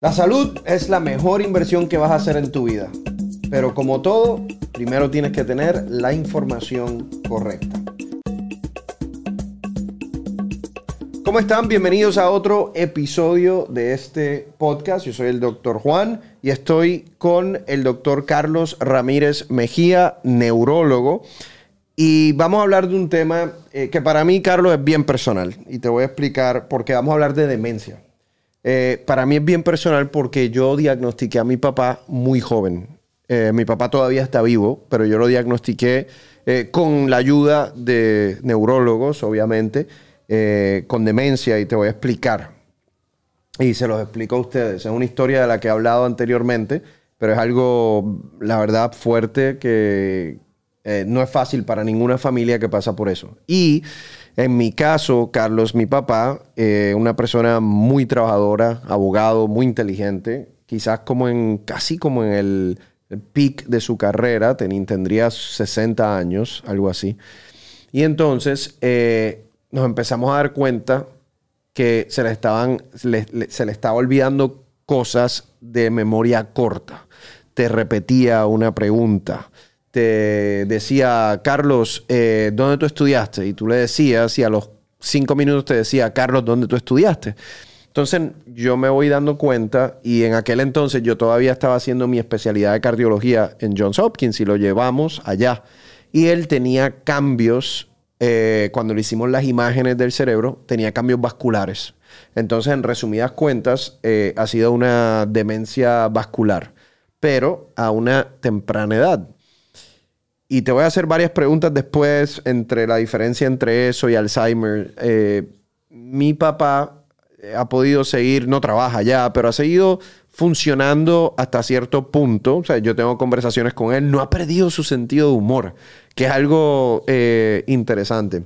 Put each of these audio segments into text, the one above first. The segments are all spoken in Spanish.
La salud es la mejor inversión que vas a hacer en tu vida. Pero como todo, primero tienes que tener la información correcta. ¿Cómo están? Bienvenidos a otro episodio de este podcast. Yo soy el doctor Juan y estoy con el doctor Carlos Ramírez Mejía, neurólogo. Y vamos a hablar de un tema eh, que para mí, Carlos, es bien personal. Y te voy a explicar por qué vamos a hablar de demencia. Eh, para mí es bien personal porque yo diagnostiqué a mi papá muy joven. Eh, mi papá todavía está vivo, pero yo lo diagnostiqué eh, con la ayuda de neurólogos, obviamente, con demencia y te voy a explicar. Y se los explico a ustedes. Es una historia de la que he hablado anteriormente, pero es algo, la verdad, fuerte que no es fácil para ninguna familia que pasa por eso. Y en mi caso, Carlos, mi papá, eh, una persona muy trabajadora, abogado, muy inteligente, quizás como en, casi como en el, peak de su carrera, tendría 60 años, algo así. Y entonces eh, nos empezamos a dar cuenta que se le, estaban, se le estaba olvidando cosas de memoria corta. Te repetía una pregunta te decía, Carlos, eh, ¿dónde tú estudiaste? Y tú le decías, y a los cinco minutos te decía, Carlos, ¿dónde tú estudiaste? Entonces yo me voy dando cuenta y en aquel entonces yo todavía estaba haciendo mi especialidad de cardiología en Johns Hopkins y lo llevamos allá. Y él tenía cambios, eh, cuando le hicimos las imágenes del cerebro, tenía cambios vasculares. Entonces, en resumidas cuentas, eh, ha sido una demencia vascular, pero a una temprana edad. Y te voy a hacer varias preguntas después entre la diferencia entre eso y Alzheimer. Eh, mi papá eh, ha podido seguir, no trabaja ya, pero ha seguido funcionando hasta cierto punto. O sea, yo tengo conversaciones con él, no ha perdido su sentido de humor, que es algo eh, interesante.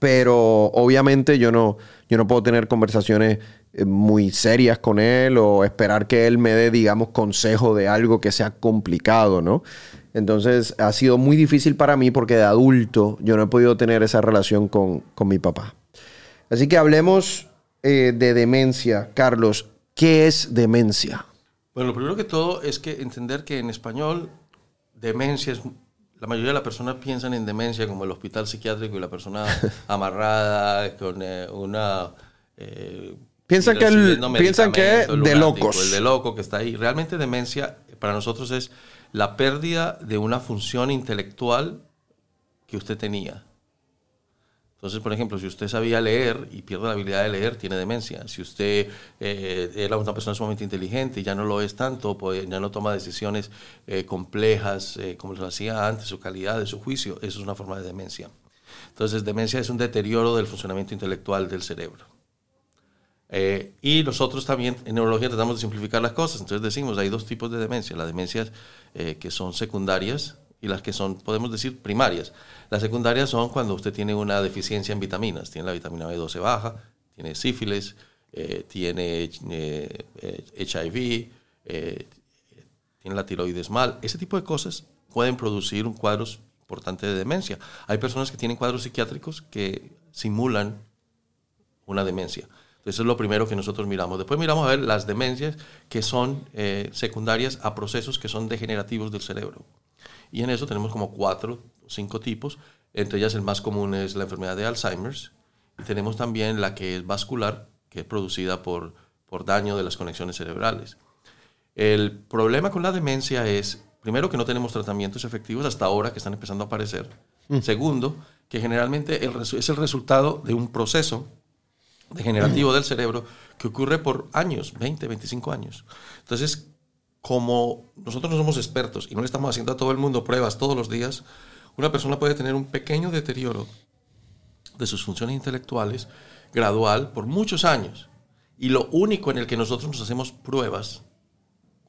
Pero obviamente yo no, yo no puedo tener conversaciones muy serias con él o esperar que él me dé, digamos, consejo de algo que sea complicado, ¿no? Entonces ha sido muy difícil para mí porque de adulto yo no he podido tener esa relación con, mi papá. Así que hablemos eh, de demencia. Carlos, ¿qué es demencia? Bueno, lo primero que todo es que entender que en español demencia es... La mayoría de las personas piensan en demencia como el hospital psiquiátrico y la persona amarrada con eh, una... Eh, piensan que, el, piensan que de locos. El de loco que está ahí. Realmente demencia para nosotros es la pérdida de una función intelectual que usted tenía. Entonces, por ejemplo, si usted sabía leer y pierde la habilidad de leer, tiene demencia. Si usted eh, era una persona sumamente inteligente y ya no lo es tanto, pues ya no toma decisiones eh, complejas eh, como lo hacía antes, su calidad de su juicio, eso es una forma de demencia. Entonces, demencia es un deterioro del funcionamiento intelectual del cerebro. Eh, y nosotros también en neurología tratamos de simplificar las cosas. Entonces decimos, hay dos tipos de demencia. Las demencias eh, que son secundarias y las que son, podemos decir, primarias. Las secundarias son cuando usted tiene una deficiencia en vitaminas. Tiene la vitamina B12 baja, tiene sífilis, eh, tiene HIV, tiene la tiroides mal. Ese tipo de cosas pueden producir un cuadro importante de demencia. Hay personas que tienen cuadros psiquiátricos que simulan una demencia. Eso es lo primero que nosotros miramos. Después miramos a ver las demencias que son eh, secundarias a procesos que son degenerativos del cerebro. Y en eso tenemos como cuatro o cinco tipos. Entre ellas el más común es la enfermedad de Alzheimer's. Y tenemos también la que es vascular, que es producida por, por daño de las conexiones cerebrales. El problema con la demencia es, primero, que no tenemos tratamientos efectivos hasta ahora que están empezando a aparecer. Mm. Segundo, que generalmente es el resultado de un proceso degenerativo del cerebro que ocurre por años, 20, 25 años. Entonces, como nosotros no somos expertos y no le estamos haciendo a todo el mundo pruebas todos los días, una persona puede tener un pequeño deterioro de sus funciones intelectuales gradual por muchos años. Y lo único en el que nosotros nos hacemos pruebas,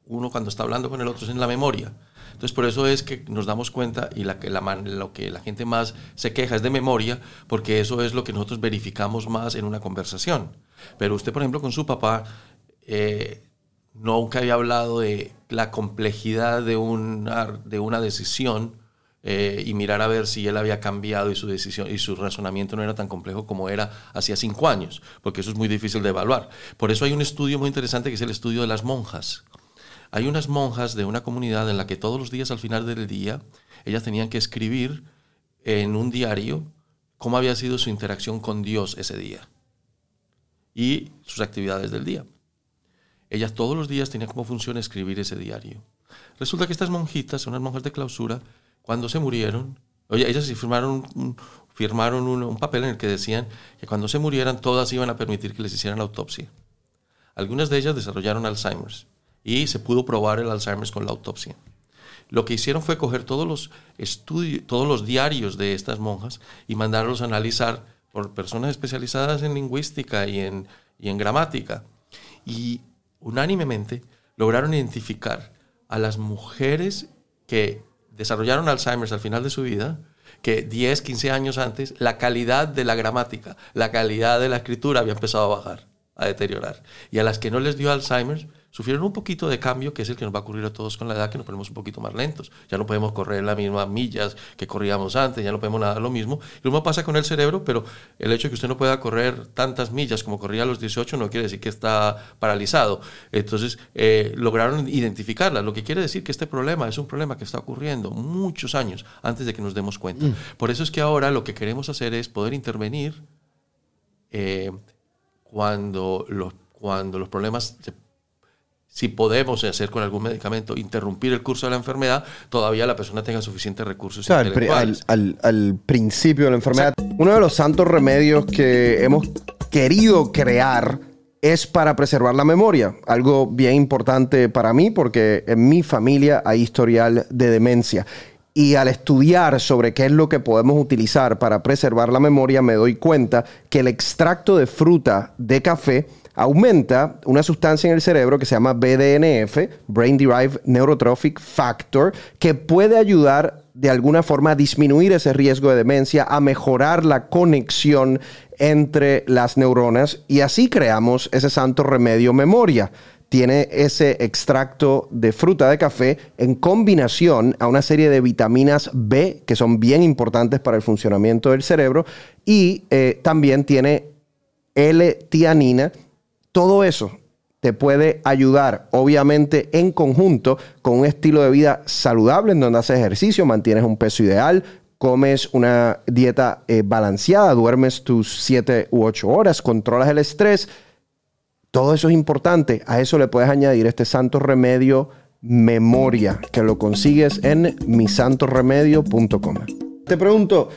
uno cuando está hablando con el otro, es en la memoria. Entonces, por eso es que nos damos cuenta y lo que la gente más se queja es de memoria, porque eso es lo que nosotros verificamos más en una conversación. Pero usted, por ejemplo, con su papá, eh, nunca había hablado de la complejidad de una, de una decisión eh, y mirar a ver si él había cambiado y su decisión y su razonamiento no era tan complejo como era hacía cinco años, porque eso es muy difícil de evaluar. Por eso hay un estudio muy interesante que es el estudio de las monjas. Hay unas monjas de una comunidad en la que todos los días al final del día ellas tenían que escribir en un diario cómo había sido su interacción con Dios ese día y sus actividades del día. Ellas todos los días tenían como función escribir ese diario. Resulta que estas monjitas, unas monjas de clausura, cuando se murieron, oye, ellas firmaron, un, firmaron un, papel en el que decían que cuando se murieran todas iban a permitir que les hicieran la autopsia. Algunas de ellas desarrollaron Alzheimer's y se pudo probar el Alzheimer's con la autopsia. Lo que hicieron fue coger todos los estudios, todos los diarios de estas monjas y mandarlos a analizar por personas especializadas en lingüística y en, y en gramática. Y unánimemente lograron identificar a las mujeres que desarrollaron Alzheimer al final de su vida, que 10, 15 años antes, la calidad de la gramática, la calidad de la escritura había empezado a bajar, a deteriorar. Y a las que no les dio Alzheimer, sufrieron un poquito de cambio, que es el que nos va a ocurrir a todos con la edad, que nos ponemos un poquito más lentos. Ya no podemos correr las mismas millas que corríamos antes, ya no podemos nada lo mismo. Lo mismo pasa con el cerebro, pero el hecho de que usted no pueda correr tantas millas como corría a los 18 no quiere decir que está paralizado. Entonces, eh, lograron identificarla, lo que quiere decir que este problema es un problema que está ocurriendo muchos años antes de que nos demos cuenta. Mm. Por eso es que ahora lo que queremos hacer es poder intervenir eh, cuando, los, cuando los problemas se si podemos hacer con algún medicamento, interrumpir el curso de la enfermedad, todavía la persona tenga suficientes recursos. al, al, principio de la enfermedad. Uno de los santos remedios que hemos querido crear es para preservar la memoria, algo bien importante para mí porque en mi familia hay historial de demencia. Y al estudiar sobre qué es lo que podemos utilizar para preservar la memoria, me doy cuenta que el extracto de fruta de café aumenta una sustancia en el cerebro que se llama BDNF, Brain Derived Neurotrophic Factor, que puede ayudar de alguna forma a disminuir ese riesgo de demencia, a mejorar la conexión entre las neuronas y así creamos ese santo remedio memoria. Tiene ese extracto de fruta de café en combinación a una serie de vitaminas B que son bien importantes para el funcionamiento del cerebro y eh, también tiene L-tianina todo eso te puede ayudar, obviamente, en conjunto con un estilo de vida saludable en donde haces ejercicio, mantienes un peso ideal, comes una dieta eh, balanceada, duermes tus 7 u 8 horas, controlas el estrés. Todo eso es importante. A eso le puedes añadir este santo remedio memoria, que lo consigues en misantoremedio.com. Te pregunto,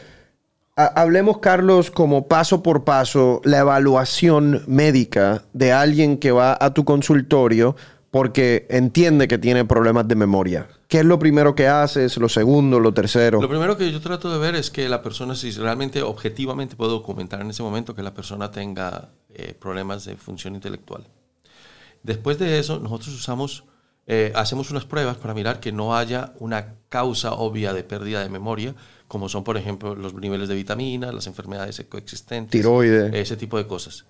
hablemos, Carlos, como paso por paso, la evaluación médica de alguien que va a tu consultorio porque entiende que tiene problemas de memoria. ¿Qué es lo primero que haces? ¿Lo segundo? ¿Lo tercero? Lo primero que yo trato de ver es que la persona, si realmente objetivamente puedo documentar en ese momento que la persona tenga eh, problemas de función intelectual. Después de eso, nosotros usamos, eh, hacemos unas pruebas para mirar que no haya una causa obvia de pérdida de memoria, como son, por ejemplo, los niveles de vitaminas, las enfermedades coexistentes, tiroides, ese tipo de cosas.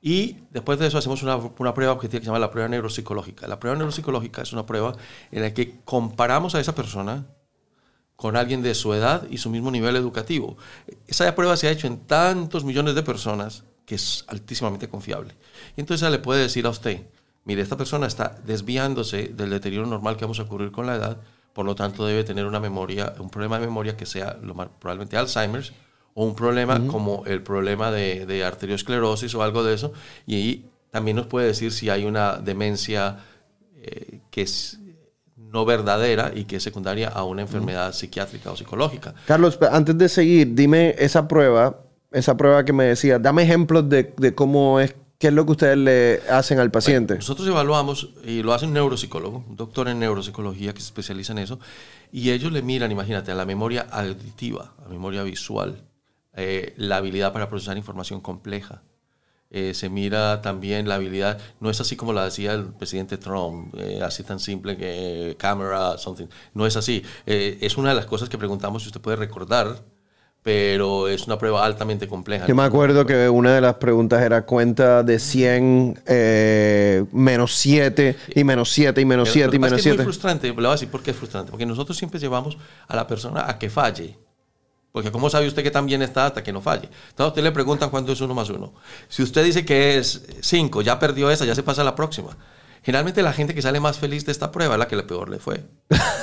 Y después de eso hacemos una, una, prueba objetiva que se llama la prueba neuropsicológica. La prueba neuropsicológica es una prueba en la que comparamos a esa persona con alguien de su edad y su mismo nivel educativo. Esa prueba se ha hecho en tantos millones de personas que es altísimamente confiable. Y entonces le puede decir a usted, mire, esta persona está desviándose del deterioro normal que vamos a ocurrir con la edad, por lo tanto debe tener una memoria, un problema de memoria que sea lo más, probablemente Alzheimer's o un problema como el problema de, de, arteriosclerosis o algo de eso. Y ahí también nos puede decir si hay una demencia eh, que es no verdadera y que es secundaria a una enfermedad psiquiátrica o psicológica. Carlos, antes de seguir, dime esa prueba, esa prueba que me decía, dame ejemplos de, de cómo es ¿Qué es lo que ustedes le hacen al paciente? nosotros evaluamos, y lo hace un neuropsicólogo, un doctor en neuropsicología que se especializa en eso, y ellos le miran, imagínate, a la memoria auditiva, a la memoria visual, eh, la habilidad para procesar información compleja. Eh, se mira también la habilidad, no es así como la decía el presidente Trump, eh, así tan simple que cámara, something. No es así. es una de las cosas que preguntamos si usted puede recordar pero es una prueba altamente compleja. Yo me acuerdo que una de las preguntas era cuenta de 100 eh, menos 7 y menos 7 y menos 7 y menos 7. Es muy frustrante, le voy a decir por qué es frustrante, porque nosotros siempre llevamos a la persona a que falle. Porque ¿cómo sabe usted que tan bien está hasta que no falle? Entonces a usted le preguntan cuánto es 1 más 1. Si usted dice que es 5, ya perdió esa, ya se pasa a la próxima. Generalmente la gente que sale más feliz de esta prueba es la que le peor le fue.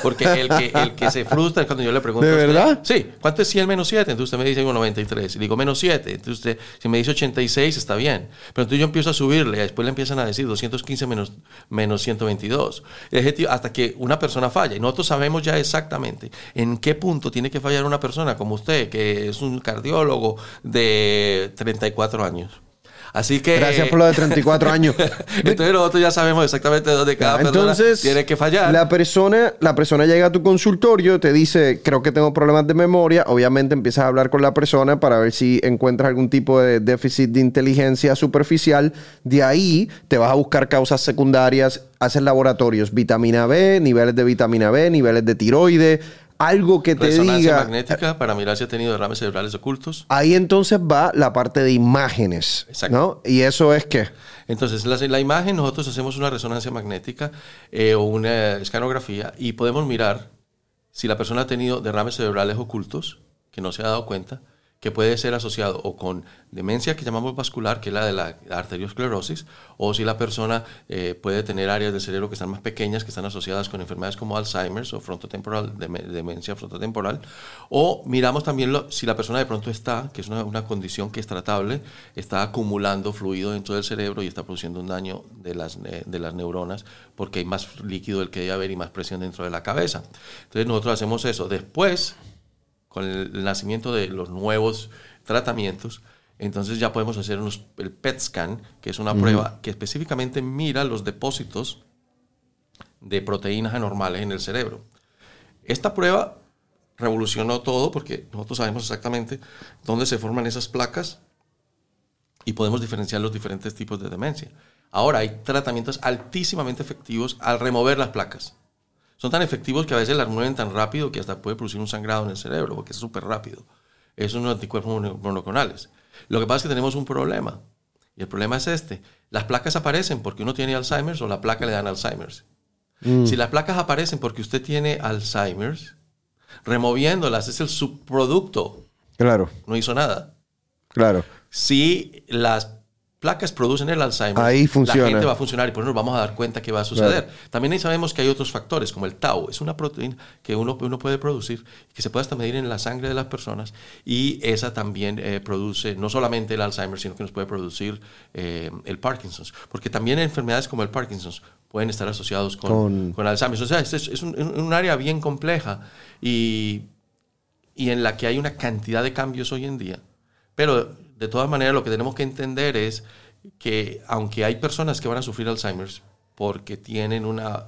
Porque el que, el que se frustra es cuando yo le pregunto. ¿De verdad? Sí. ¿Cuánto es 100 menos 7? Entonces usted me dice 93. Y digo menos 7. Entonces usted, si me dice 86, está bien. Pero entonces yo empiezo a subirle. Y después le empiezan a decir 215 menos, menos 122. Hasta que una persona falla. Y nosotros sabemos ya exactamente en qué punto tiene que fallar una persona como usted, que es un cardiólogo de 34 años. Así que. Gracias por lo de 34 años. Entonces nosotros ya sabemos exactamente dónde cada persona tiene que fallar. La persona, la persona llega a tu consultorio, te dice, creo que tengo problemas de memoria. Obviamente empiezas a hablar con la persona para ver si encuentras algún tipo de déficit de inteligencia superficial. De ahí te vas a buscar causas secundarias, haces laboratorios, vitamina B, niveles de vitamina B, niveles de tiroides algo que te Resonancia diga. magnética para mirar si ha tenido derrames cerebrales ocultos. Ahí entonces va la parte de imágenes. Exacto. ¿no? Y eso es que. Entonces, la, la, imagen, nosotros hacemos una resonancia magnética eh, o una escanografía y podemos mirar si la persona ha tenido derrames cerebrales ocultos, que no se ha dado cuenta, que puede ser asociado o con demencia que llamamos vascular, que es la de la arteriosclerosis, o si la persona eh, puede tener áreas del cerebro que están más pequeñas, que están asociadas con enfermedades como Alzheimer's o frontotemporal, demencia frontotemporal, o miramos también si la persona de pronto está, que es una, una, condición que es tratable, está acumulando fluido dentro del cerebro y está produciendo un daño de las, eh, de las neuronas porque hay más líquido del que debe haber y más presión dentro de la cabeza. Entonces nosotros hacemos eso. Después con el nacimiento de los nuevos tratamientos, entonces ya podemos hacer unos, el PET scan, que es una prueba que específicamente mira los depósitos de proteínas anormales en el cerebro. Esta prueba revolucionó todo porque nosotros sabemos exactamente dónde se forman esas placas y podemos diferenciar los diferentes tipos de demencia. Ahora hay tratamientos altísimamente efectivos al remover las placas son tan efectivos que a veces las mueven tan rápido que hasta puede producir un sangrado en el cerebro, porque es súper rápido. Esos son los anticuerpos monoclonales. Lo que pasa es que tenemos un problema. Y el problema es este. Las placas aparecen porque uno tiene Alzheimer's o la placa le dan Alzheimer's. Mm. Si las placas aparecen porque usted tiene Alzheimer's, removiéndolas es el subproducto. Claro. No hizo nada. Claro. Si las placas producen el Alzheimer, ahí funciona. la gente va a funcionar y por eso nos vamos a dar cuenta que va a suceder. También ahí sabemos que hay otros factores, como el tau, es una proteína que uno, uno puede producir, que se puede hasta medir en la sangre de las personas, y esa también eh, produce no solamente el Alzheimer, sino que nos puede producir eh, el Parkinson's, porque también enfermedades como el Parkinson's pueden estar asociados con, con... Alzheimer. O sea, es, es un, un, área bien compleja y, y en la que hay una cantidad de cambios hoy en día. Pero de todas maneras, lo que tenemos que entender es que aunque hay personas que van a sufrir Alzheimer's porque tienen una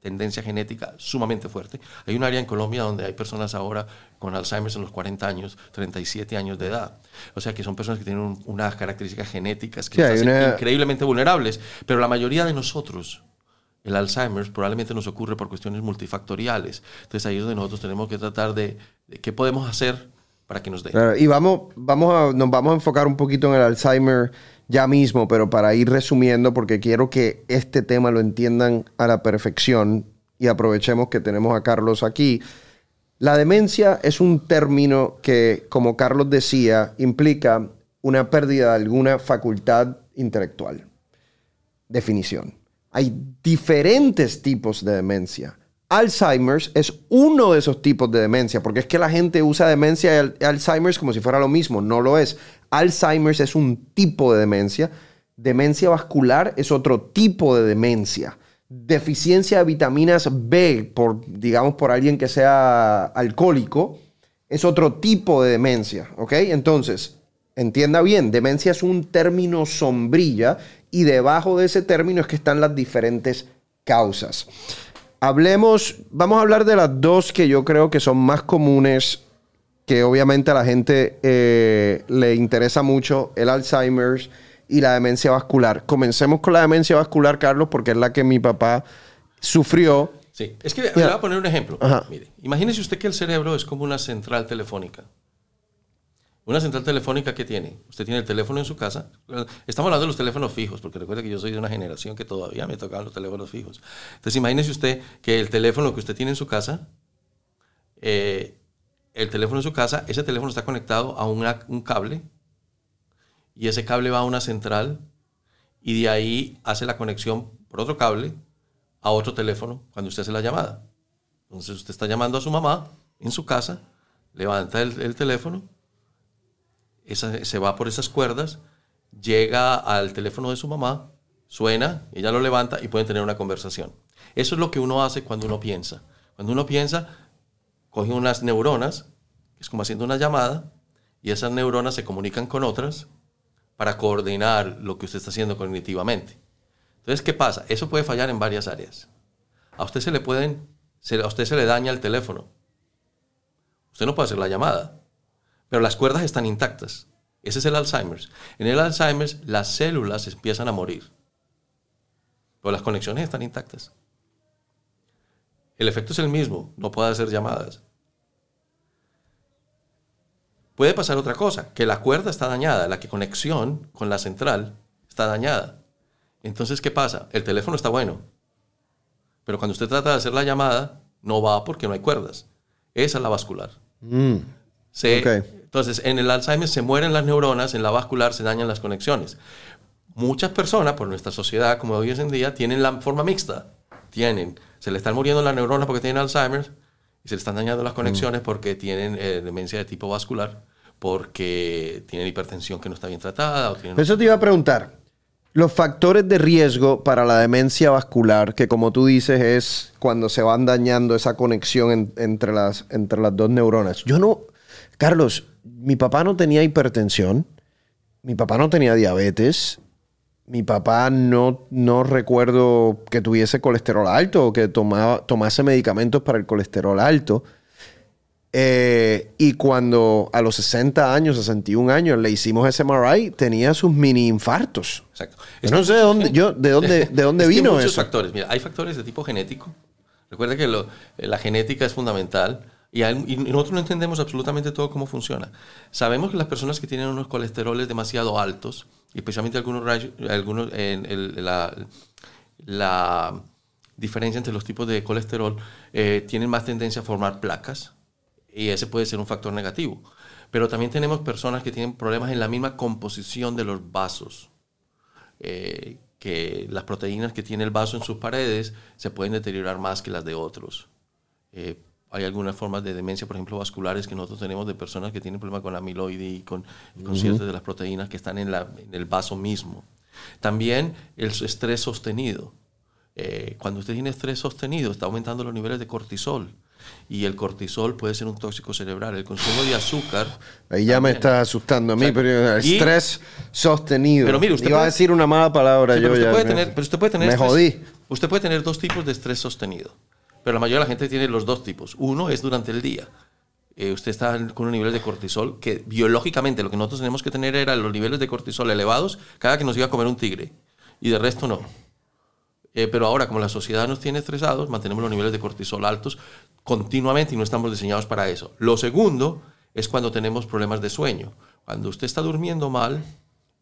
tendencia genética sumamente fuerte. Hay un área en Colombia donde hay personas ahora con Alzheimer's en los 40 años, 37 años de edad. O sea que son personas que tienen unas características genéticas que sí, son increíblemente vulnerables, pero la mayoría de nosotros, el Alzheimer's probablemente nos ocurre por cuestiones multifactoriales. Entonces ahí es donde nosotros tenemos que tratar de, de qué podemos hacer para que nos dé. y vamos, vamos a, nos vamos a enfocar un poquito en el Alzheimer ya mismo, pero para ir resumiendo, porque quiero que este tema lo entiendan a la perfección y aprovechemos que tenemos a Carlos aquí. La demencia es un término que, como Carlos decía, implica una pérdida de alguna facultad intelectual. Definición. Hay diferentes tipos de demencia. Alzheimer's es uno de esos tipos de demencia, porque es que la gente usa demencia y Alzheimer's como si fuera lo mismo, no lo es. Alzheimer's es un tipo de demencia, demencia vascular es otro tipo de demencia. Deficiencia de vitaminas B, por, digamos por alguien que sea alcohólico, es otro tipo de demencia, ¿ok? Entonces, entienda bien, demencia es un término sombrilla y debajo de ese término es que están las diferentes causas. Hablemos, vamos a hablar de las dos que yo creo que son más comunes, que obviamente a la gente eh, le interesa mucho, el Alzheimer's y la demencia vascular. Comencemos con la demencia vascular, Carlos, porque es la que mi papá sufrió. Sí, es que le voy a poner un ejemplo. Mire, imagínese usted que el cerebro es como una central telefónica. Una central telefónica que tiene, usted tiene el teléfono en su casa. Estamos hablando de los teléfonos fijos, porque recuerde que yo soy de una generación que todavía me tocaban los teléfonos fijos. Entonces imagínese usted que el teléfono que usted tiene en su casa, eh, el teléfono en su casa, ese teléfono está conectado a un cable y ese cable va a una central y de ahí hace la conexión por otro cable a otro teléfono cuando usted hace la llamada. Entonces usted está llamando a su mamá en su casa, levanta el teléfono se va por esas cuerdas, llega al teléfono de su mamá, suena, ella lo levanta y pueden tener una conversación. Eso es lo que uno hace cuando uno piensa. Cuando uno piensa, coge unas neuronas, es como haciendo una llamada, y esas neuronas se comunican con otras para coordinar lo que usted está haciendo cognitivamente. Entonces, ¿qué pasa? Eso puede fallar en varias áreas. A usted se le pueden, a usted se le daña el teléfono. Usted no puede hacer la llamada pero las cuerdas están intactas. Ese es el Alzheimer's. En el Alzheimer's las células empiezan a morir, pero las conexiones están intactas. El efecto es el mismo, no puede hacer llamadas. Puede pasar otra cosa, que la cuerda está dañada, la que conexión con la central está dañada. Entonces, ¿qué pasa? El teléfono está bueno, pero cuando usted trata de hacer la llamada, no va porque no hay cuerdas. Esa es la vascular. Mm. Entonces, en el Alzheimer se mueren las neuronas, en la vascular se dañan las conexiones. Muchas personas, por nuestra sociedad, como hoy en día, tienen la forma mixta. Tienen, se le están muriendo las neuronas porque tienen Alzheimer y se le están dañando las conexiones mm. porque tienen eh, demencia de tipo vascular, porque tienen hipertensión que no está bien tratada. O tienen... Eso te iba a preguntar. Los factores de riesgo para la demencia vascular, que como tú dices es cuando se van dañando esa conexión entre, las, entre las dos neuronas. Yo no, Carlos, mi papá no tenía hipertensión, mi papá no tenía diabetes, mi papá no, no recuerdo que tuviese colesterol alto o que tomaba, tomase medicamentos para el colesterol alto. Eh, y cuando a los 60 años, 61 años, le hicimos ese MRI, tenía sus mini infartos. Exacto. no sé de dónde, yo, de dónde, de dónde vino hay muchos factores. Mira, hay factores de tipo genético. Recuerda que la genética es fundamental. Y, nosotros no entendemos absolutamente todo cómo funciona. Sabemos que las personas que tienen unos colesteroles demasiado altos, especialmente algunos, algunos en la, la, diferencia entre los tipos de colesterol, eh, tienen más tendencia a formar placas y ese puede ser un factor negativo. Pero también tenemos personas que tienen problemas en la misma composición de los vasos. Eh, que las proteínas que tiene el vaso en sus paredes se pueden deteriorar más que las de otros. Eh, hay algunas formas de demencia, por ejemplo, vasculares que nosotros tenemos de personas que tienen problemas con amiloide y con, ciertas de las proteínas que están en, la, en, el vaso mismo. También el estrés sostenido. Eh, cuando usted tiene estrés sostenido, está aumentando los niveles de cortisol. Y el cortisol puede ser un tóxico cerebral. El consumo de azúcar. Ahí ya me está asustando a mí, pero el estrés sostenido. Pero mire, usted iba a decir una mala palabra. yo pero, usted puede pero usted puede tener. Me jodí. Usted puede tener dos tipos de estrés sostenido. Pero la mayoría de la gente tiene los dos tipos. Uno es durante el día. Eh, usted está con un nivel de cortisol que biológicamente lo que nosotros tenemos que tener era los niveles de cortisol elevados cada que nos iba a comer un tigre. Y de resto no. Eh, pero ahora, como la sociedad nos tiene estresados, mantenemos los niveles de cortisol altos continuamente y no estamos diseñados para eso. Lo segundo es cuando tenemos problemas de sueño. Cuando usted está durmiendo mal,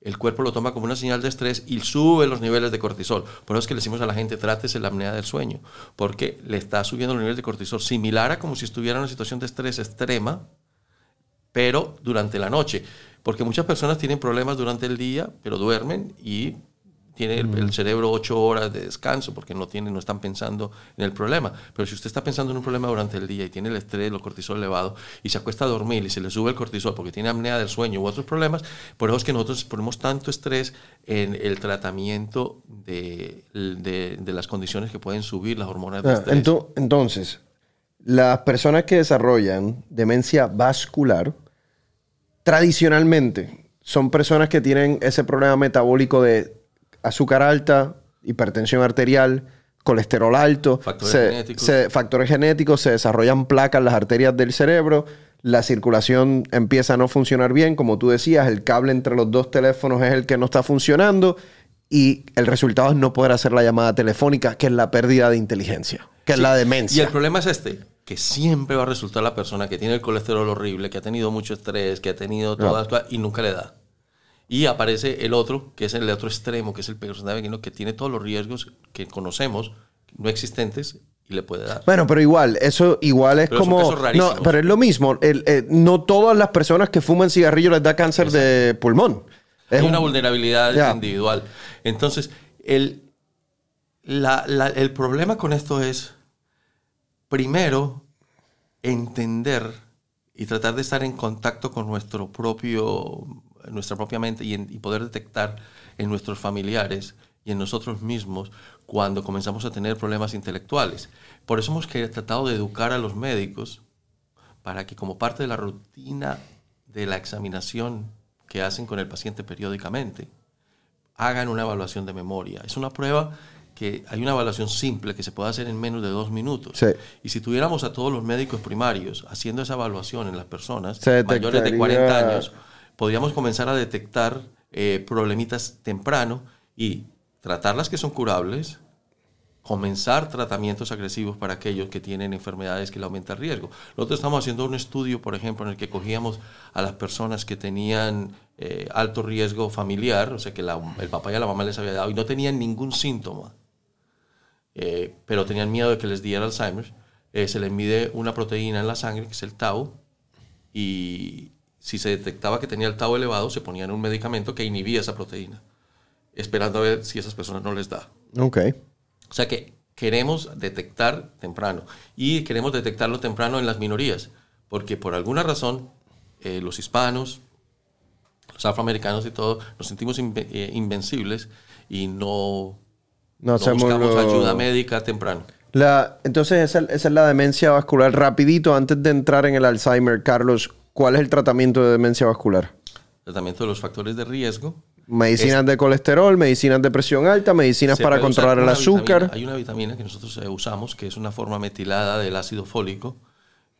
el cuerpo lo toma como una señal de estrés y sube los niveles de cortisol. Por eso es que le decimos a la gente, trátese la apnea del sueño, porque le está subiendo los niveles de cortisol similar a como si estuviera en una situación de estrés extrema, pero durante la noche. Porque muchas personas tienen problemas durante el día, pero duermen y tiene el, cerebro ocho horas de descanso porque no, tiene, no están pensando en el problema. Pero si usted está pensando en un problema durante el día y tiene el estrés, el cortisol elevado y se acuesta a dormir y se le sube el cortisol porque tiene apnea del sueño u otros problemas, por eso es que nosotros ponemos tanto estrés en el tratamiento de, de, las condiciones que pueden subir las hormonas de ah, estrés. Entonces, las personas que desarrollan demencia vascular, tradicionalmente, son personas que tienen ese problema metabólico de azúcar alta, hipertensión arterial, colesterol alto, factores, genéticos. Se, factores genéticos, se desarrollan placas en las arterias del cerebro, la circulación empieza a no funcionar bien, como tú decías, el cable entre los dos teléfonos es el que no está funcionando y el resultado es no poder hacer la llamada telefónica, que es la pérdida de inteligencia, que es la demencia. Y el problema es este, que siempre va a resultar la persona que tiene el colesterol horrible, que ha tenido mucho estrés, que ha tenido todas las cosas y nunca le da. Y aparece el otro, que es el otro extremo, que es el personaje que tiene todos los riesgos que conocemos, no existentes, y le puede dar. Bueno, pero igual, eso igual es como... No, pero es lo mismo. Eh, no todas las personas que fuman cigarrillo les da cáncer de pulmón. Es Hay una vulnerabilidad individual. Entonces, el, el problema con esto es, primero, entender y tratar de estar en contacto con nuestro propio, nuestra propia mente y, y poder detectar en nuestros familiares y en nosotros mismos cuando comenzamos a tener problemas intelectuales. Por eso hemos tratado de educar a los médicos para que como parte de la rutina de la examinación que hacen con el paciente periódicamente, hagan una evaluación de memoria. Es una prueba que hay una evaluación simple que se puede hacer en menos de dos minutos. Y si tuviéramos a todos los médicos primarios haciendo esa evaluación en las personas mayores de 40 años, podríamos comenzar a detectar eh, problemitas temprano y tratar las que son curables, comenzar tratamientos agresivos para aquellos que tienen enfermedades que le aumentan el riesgo. Nosotros estamos haciendo un estudio, por ejemplo, en el que cogíamos a las personas que tenían eh, alto riesgo familiar, o sea, que el papá y la mamá les había dado y no tenían ningún síntoma, eh, pero tenían miedo de que les diera Alzheimer. Eh, se les mide una proteína en la sangre, que es el tau, y si se detectaba que tenía el tau elevado, se ponían un medicamento que inhibía esa proteína, esperando a ver si esas personas no les da. Ok. O sea que queremos detectar temprano y queremos detectarlo temprano en las minorías, porque por alguna razón eh, los hispanos, los afroamericanos y todo, nos sentimos eh, invencibles y no, no, buscamos ayuda médica temprano. La, entonces, esa, esa, es la demencia vascular. Rapidito, antes de entrar en el Alzheimer, Carlos, ¿cuál es el tratamiento de demencia vascular? Tratamiento de los factores de riesgo Medicinas de colesterol, medicinas de presión alta, medicinas para controlar el azúcar. Hay una vitamina que nosotros eh, usamos que es una forma metilada del ácido fólico,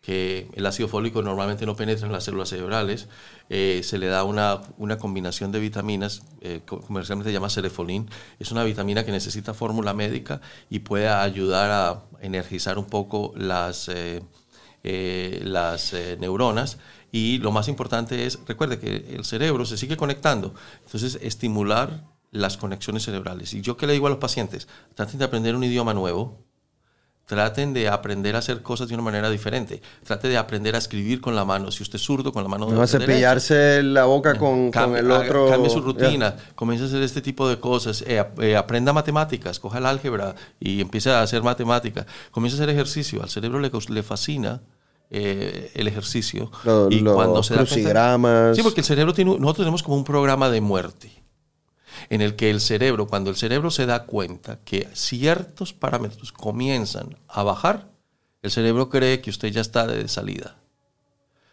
que el ácido fólico normalmente no penetra en las células cerebrales. Eh, se le da una, una combinación de vitaminas, eh, comercialmente se llama cerefolín. Es una vitamina que necesita fórmula médica y puede ayudar a energizar un poco las, las neuronas y lo más importante es, recuerde que el cerebro se sigue conectando. Entonces, estimular las conexiones cerebrales. Y yo qué le digo a los pacientes, traten de aprender un idioma nuevo, traten de aprender a hacer cosas de una manera diferente. Trate de aprender a escribir con la mano. Si usted es zurdo, con la mano no a cepillarse la boca con, con el otro. Cambie su rutina. Comience a hacer este tipo de cosas. Eh, eh, aprenda matemáticas. Coja el álgebra y empiece a hacer matemática. Comience a hacer ejercicio. Al cerebro le, le fascina eh, el ejercicio. y cuando se crucigramas. sí, porque el cerebro tiene, nosotros tenemos como un programa de muerte en el que el cerebro, cuando el cerebro se da cuenta que ciertos parámetros comienzan a bajar, el cerebro cree que usted ya está de salida.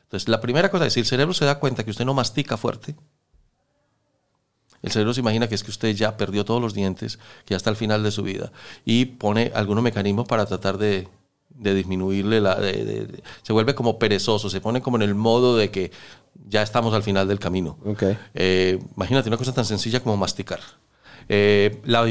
Entonces, la primera cosa es, si el cerebro se da cuenta que usted no mastica fuerte, el cerebro se imagina que es que usted ya perdió todos los dientes, que ya está al final de su vida, y pone algunos mecanismos para tratar de de disminuirle la... se vuelve como perezoso, se pone como en el modo de que ya estamos al final del camino. Okay. Eh, imagínate una cosa tan sencilla como masticar. Eh, la,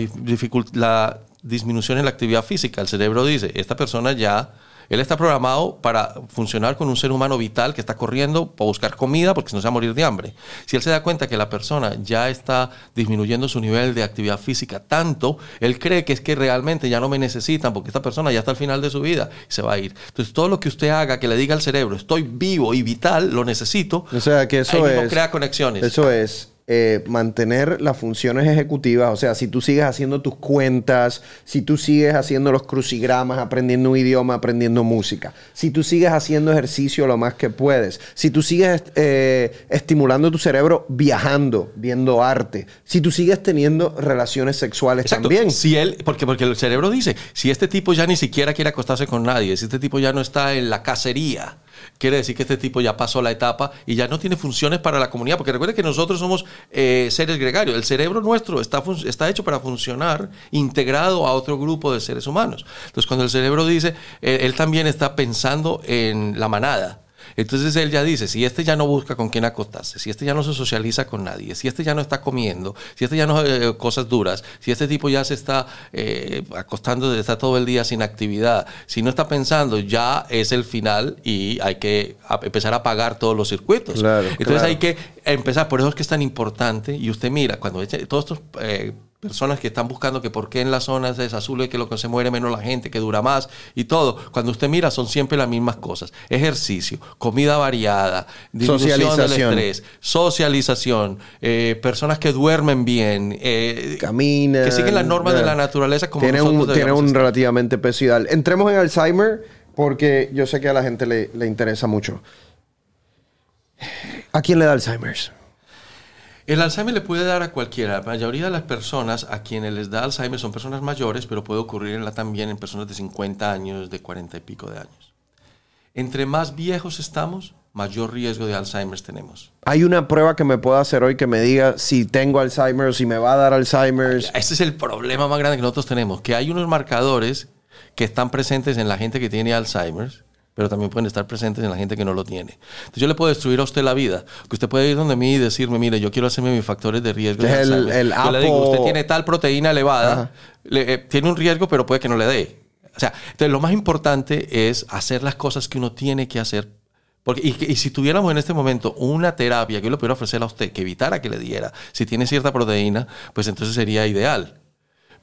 la disminución en la actividad física, el cerebro dice, esta persona ya él está programado para funcionar con un ser humano vital que está corriendo para buscar comida porque si no se va a morir de hambre. Si él se da cuenta que la persona ya está disminuyendo su nivel de actividad física tanto, él cree que es que realmente ya no me necesitan porque esta persona ya está al final de su vida y se va a ir. Entonces, todo lo que usted haga que le diga al cerebro, estoy vivo y vital, lo necesito, o sea, que eso ahí crea conexiones. Eso es eh, mantener las funciones ejecutivas, o sea, si tú sigues haciendo tus cuentas, si tú sigues haciendo los crucigramas, aprendiendo un idioma, aprendiendo música, si tú sigues haciendo ejercicio lo más que puedes, si tú sigues eh, estimulando tu cerebro viajando, viendo arte, si tú sigues teniendo relaciones sexuales también. Si él, porque, porque el cerebro dice, si este tipo ya ni siquiera quiere acostarse con nadie, si este tipo ya no está en la cacería, quiere decir que este tipo ya pasó la etapa y ya no tiene funciones para la comunidad, porque recuerde que nosotros somos eh, seres gregarios, el cerebro nuestro está, está hecho para funcionar integrado a otro grupo de seres humanos. Entonces cuando el cerebro dice, él también está pensando en la manada. Entonces él ya dice, si este ya no busca con quién acostarse, si este ya no se socializa con nadie, si este ya no está comiendo, si este ya no eh, cosas duras, si este tipo ya se está eh, acostando, está todo el día sin actividad, si no está pensando, ya es el final y hay que empezar a pagar todos los circuitos. Entonces hay que empezar, por eso es que es tan importante, y usted mira, cuando todos estos... Eh, personas que están buscando que por qué en las zonas es azul es que lo que se muere menos la gente, que dura más y todo. Cuando usted mira son siempre las mismas cosas. Ejercicio, comida variada, socialización. del estrés, socialización, eh, personas que duermen bien, eh, caminan, que siguen las normas de la naturaleza como tiene un, tiene un relativamente peso ideal. Entremos en Alzheimer porque yo sé que a la gente le, le interesa mucho. ¿A quién le da Alzheimer's? El Alzheimer le puede dar a cualquiera. La mayoría de las personas a quienes les da Alzheimer son personas mayores, pero puede ocurrir también en personas de 50 años, de 40 y pico de años. Entre más viejos estamos, mayor riesgo de Alzheimer tenemos. ¿Hay una prueba que me pueda hacer hoy que me diga si tengo Alzheimer o si me va a dar Alzheimer? Ese es el problema más grande que nosotros tenemos, que hay unos marcadores que están presentes en la gente que tiene Alzheimer pero también pueden estar presentes en la gente que no lo tiene. Entonces yo le puedo destruir a usted la vida. Que usted puede ir donde mí y decirme, mire, yo quiero hacerme mis factores de riesgo. el, el yo le digo, usted tiene tal proteína elevada, eh, tiene un riesgo, pero puede que no le dé. O sea, entonces lo más importante es hacer las cosas que uno tiene que hacer porque, y, y, si tuviéramos en este momento una terapia que yo le pudiera ofrecer a usted que evitara que le diera, si tiene cierta proteína, pues entonces sería ideal.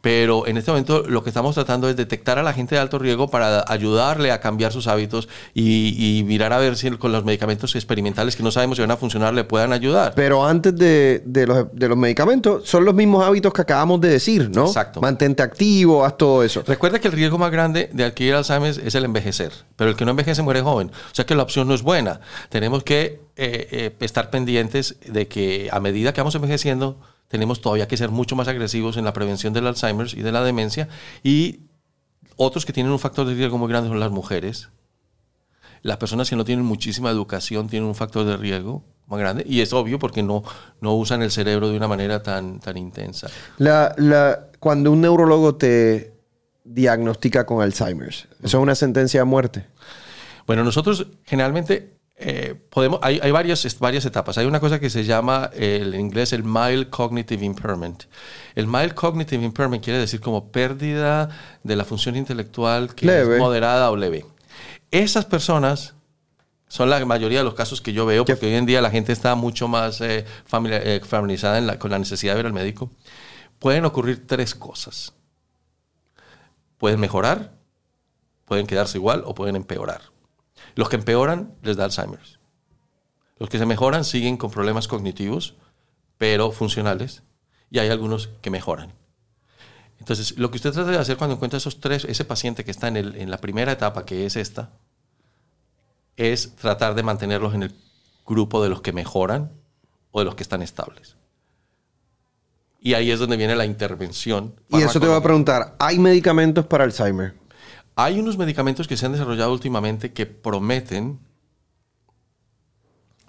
Pero en este momento lo que estamos tratando es detectar a la gente de alto riesgo para ayudarle a cambiar sus hábitos y, mirar a ver si con los medicamentos experimentales que no sabemos si van a funcionar le puedan ayudar. Pero antes de, los, medicamentos, son los mismos hábitos que acabamos de decir, ¿no? Exacto. Mantente activo, haz todo eso. Recuerda que el riesgo más grande de adquirir Alzheimer es el envejecer, pero el que no envejece muere joven. O sea que la opción no es buena. Tenemos que eh, eh, estar pendientes de que a medida que vamos envejeciendo, tenemos todavía que ser mucho más agresivos en la prevención del Alzheimer y de la demencia. Y otros que tienen un factor de riesgo muy grande son las mujeres. Las personas que no tienen muchísima educación tienen un factor de riesgo más grande. Y es obvio porque no, no usan el cerebro de una manera tan, tan intensa. La, cuando un neurólogo te diagnostica con Alzheimer, ¿eso es una sentencia de muerte? Bueno, nosotros generalmente eh, podemos, hay, hay, varias, varias etapas. Hay una cosa que se llama el, en inglés el mild cognitive impairment. El mild cognitive impairment quiere decir como pérdida de la función intelectual que es moderada o leve. Esas personas son la mayoría de los casos que yo veo, porque hoy en día la gente está mucho más eh, eh, familiarizada con la necesidad de ver al médico. Pueden ocurrir tres cosas. Pueden mejorar, pueden quedarse igual o pueden empeorar. Los que empeoran les da Alzheimer. Los que se mejoran siguen con problemas cognitivos, pero funcionales, y hay algunos que mejoran. Entonces, lo que usted trata de hacer cuando encuentra esos tres, ese paciente que está en, en la primera etapa, que es esta, es tratar de mantenerlos en el grupo de los que mejoran o de los que están estables. Y ahí es donde viene la intervención. Y eso te voy a preguntar, ¿hay medicamentos para Alzheimer? Hay unos medicamentos que se han desarrollado últimamente que prometen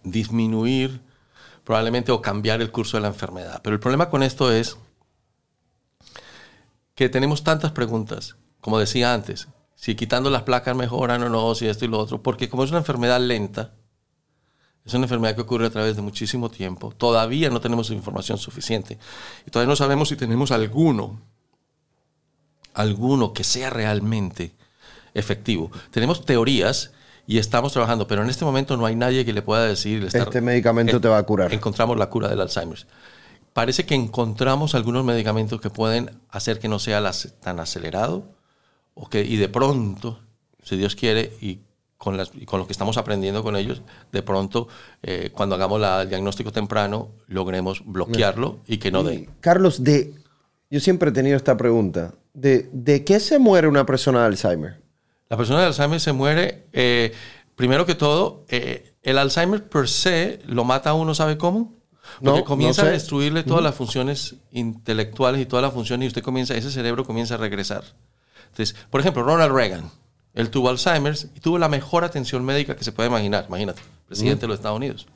disminuir probablemente o cambiar el curso de la enfermedad. Pero el problema con esto es que tenemos tantas preguntas, como decía antes, si quitando las placas mejoran o no, si esto y lo otro, porque como es una enfermedad lenta, es una enfermedad que ocurre a través de muchísimo tiempo, todavía no tenemos información suficiente. Y todavía no sabemos si tenemos alguno alguno que sea realmente efectivo. Tenemos teorías y estamos trabajando, pero en este momento no hay nadie que le pueda decir... este medicamento te va a curar. Encontramos la cura del Alzheimer. Parece que encontramos algunos medicamentos que pueden hacer que no sea tan acelerado o que, y de pronto, si Dios quiere, y con, con lo que estamos aprendiendo con ellos, de pronto, eh, cuando hagamos el diagnóstico temprano, logremos bloquearlo y que no dé. Carlos, de, yo siempre he tenido esta pregunta. ¿De, ¿De qué se muere una persona de Alzheimer? La persona de Alzheimer se muere, eh, primero que todo, eh, el Alzheimer per se lo mata a uno, ¿sabe cómo? Porque comienza a destruirle todas las funciones intelectuales y todas las funciones y usted comienza, ese cerebro comienza a regresar. Entonces, por ejemplo, Ronald Reagan, él tuvo Alzheimer y tuvo la mejor atención médica que se puede imaginar. Imagínate, presidente de los Estados Unidos.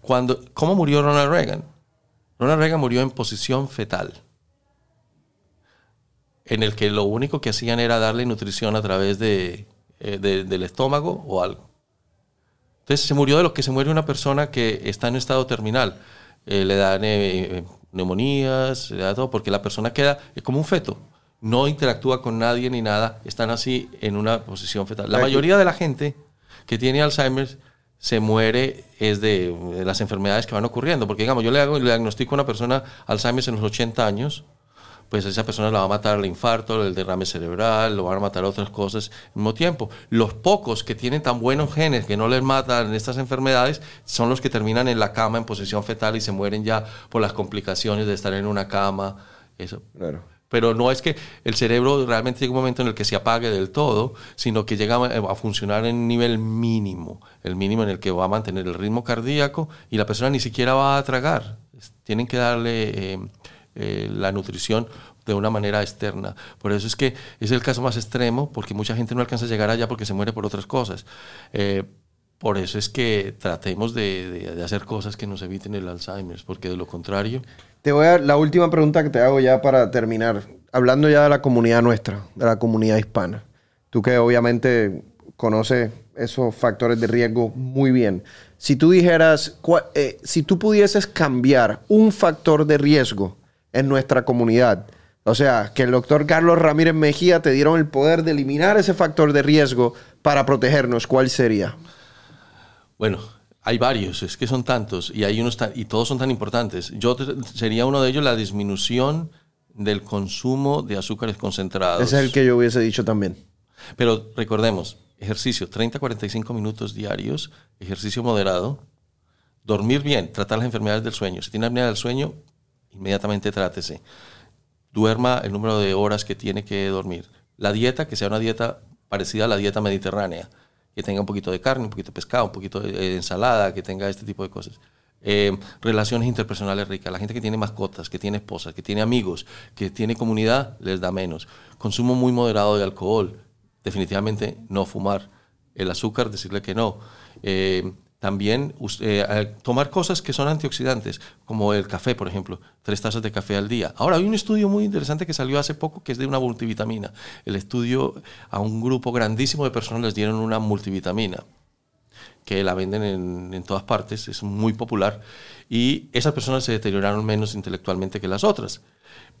Cuando, ¿Cómo murió Ronald Reagan? Ronald Reagan murió en posición fetal en el que lo único que hacían era darle nutrición a través de, eh, del estómago o algo. Entonces se murió de lo que se muere una persona que está en estado terminal. Eh, le dan eh, eh, neumonías, le da todo, porque la persona queda como un feto. No interactúa con nadie ni nada. Están así en una posición fetal. La mayoría de la gente que tiene Alzheimer se muere es de, de, las enfermedades que van ocurriendo. Porque, digamos, yo le, hago, le diagnostico a una persona Alzheimer en los 80 años pues esa persona la va a matar el infarto, el derrame cerebral, lo van a matar otras cosas al mismo tiempo. Los pocos que tienen tan buenos genes que no les matan estas enfermedades son los que terminan en la cama en posición fetal y se mueren ya por las complicaciones de estar en una cama. Eso. Pero no es que el cerebro realmente llegue un momento en el que se apague del todo, sino que llega a funcionar en un nivel mínimo, el mínimo en el que va a mantener el ritmo cardíaco y la persona ni siquiera va a tragar. Tienen que darle... Eh, eh, la nutrición de una manera externa. Por eso es que es el caso más extremo, porque mucha gente no alcanza a llegar allá porque se muere por otras cosas. Eh, por eso es que tratemos de, hacer cosas que nos eviten el Alzheimer, porque de lo contrario... Te voy a la última pregunta que te hago ya para terminar, hablando ya de la comunidad nuestra, de la comunidad hispana. Tú que obviamente conoces esos factores de riesgo muy bien. Si tú dijeras, eh, si tú pudieses cambiar un factor de riesgo en nuestra comunidad. O sea, que el doctor Carlos Ramírez Mejía te dieron el poder de eliminar ese factor de riesgo para protegernos. ¿Cuál sería? Bueno, hay varios, es que son tantos y hay unos y todos son tan importantes. Yo sería uno de ellos la disminución del consumo de azúcares concentrados. Ese es el que yo hubiese dicho también. Pero recordemos, ejercicio 30 45 minutos diarios, ejercicio moderado, dormir bien, tratar las enfermedades del sueño. Si tiene apnea del sueño, inmediatamente trátese. Duerma el número de horas que tiene que dormir. La dieta, que sea una dieta parecida a la dieta mediterránea, que tenga un poquito de carne, un poquito de pescado, un poquito de ensalada, que tenga este tipo de cosas. Eh, relaciones interpersonales ricas. La gente que tiene mascotas, que tiene esposas, que tiene amigos, que tiene comunidad, les da menos. Consumo muy moderado de alcohol. Definitivamente no fumar. El azúcar, decirle que no. Eh, también eh, tomar cosas que son antioxidantes, como el café, por ejemplo, tres tazas de café al día. Ahora, hay un estudio muy interesante que salió hace poco que es de una multivitamina. El estudio a un grupo grandísimo de personas les dieron una multivitamina que la venden en, en, todas partes, es muy popular, y esas personas se deterioraron menos intelectualmente que las otras.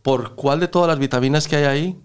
¿Por cuál de todas las vitaminas que hay ahí?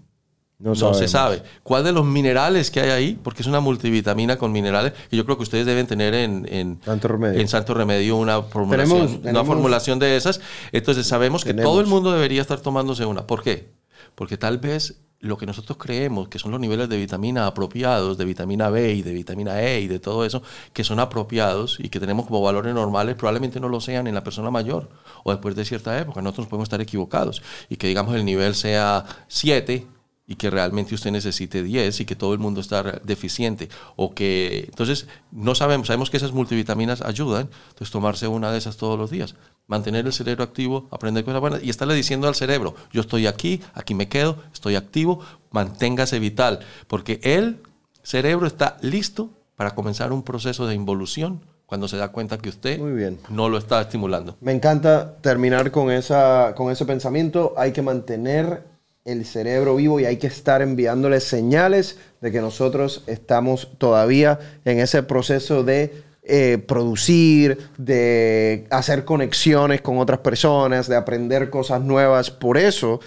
No, se sabe. ¿Cuál de los minerales que hay ahí? Porque es una multivitamina con minerales que yo creo que ustedes deben tener en, en, Santo, Remedio. en Santo Remedio una formulación, una formulación de esas. Entonces sabemos que todo el mundo debería estar tomándose una. ¿Por qué? Porque tal vez lo que nosotros creemos que son los niveles de vitamina apropiados, de vitamina B y de vitamina E y de todo eso, que son apropiados y que tenemos como valores normales, probablemente no lo sean en la persona mayor o después de cierta época. Nosotros podemos estar equivocados y que digamos el nivel sea 7 y que realmente usted necesite 10 y que todo el mundo está deficiente o que entonces no sabemos, sabemos que esas multivitaminas ayudan, entonces tomarse una de esas todos los días, mantener el cerebro activo, aprender cosas buenas y estarle diciendo al cerebro, yo estoy aquí, aquí me quedo, estoy activo, manténgase vital, porque el cerebro está listo para comenzar un proceso de involución cuando se da cuenta que usted Muy bien. no lo está estimulando. Me encanta terminar con, esa, con ese pensamiento. Hay que mantener el cerebro vivo y hay que estar enviándole señales de que nosotros estamos todavía en ese proceso de eh, producir, de hacer conexiones con otras personas, de aprender cosas nuevas. Por eso,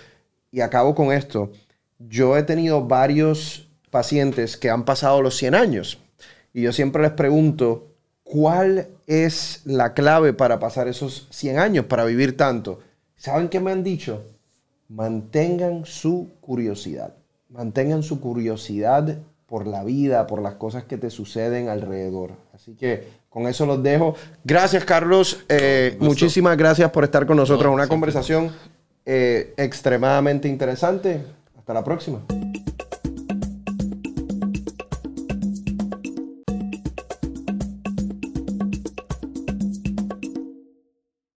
y acabo con esto, yo he tenido varios pacientes que han pasado los 100 años y yo siempre les pregunto, ¿cuál es la clave para pasar esos 100 años, para vivir tanto? ¿Saben qué me han dicho? Mantengan su curiosidad. Mantengan su curiosidad por la vida, por las cosas que te suceden alrededor. Así que con eso los dejo. Gracias, Carlos. Eh, muchísimas gracias por estar con nosotros. Una conversación eh, extremadamente interesante. Hasta la próxima.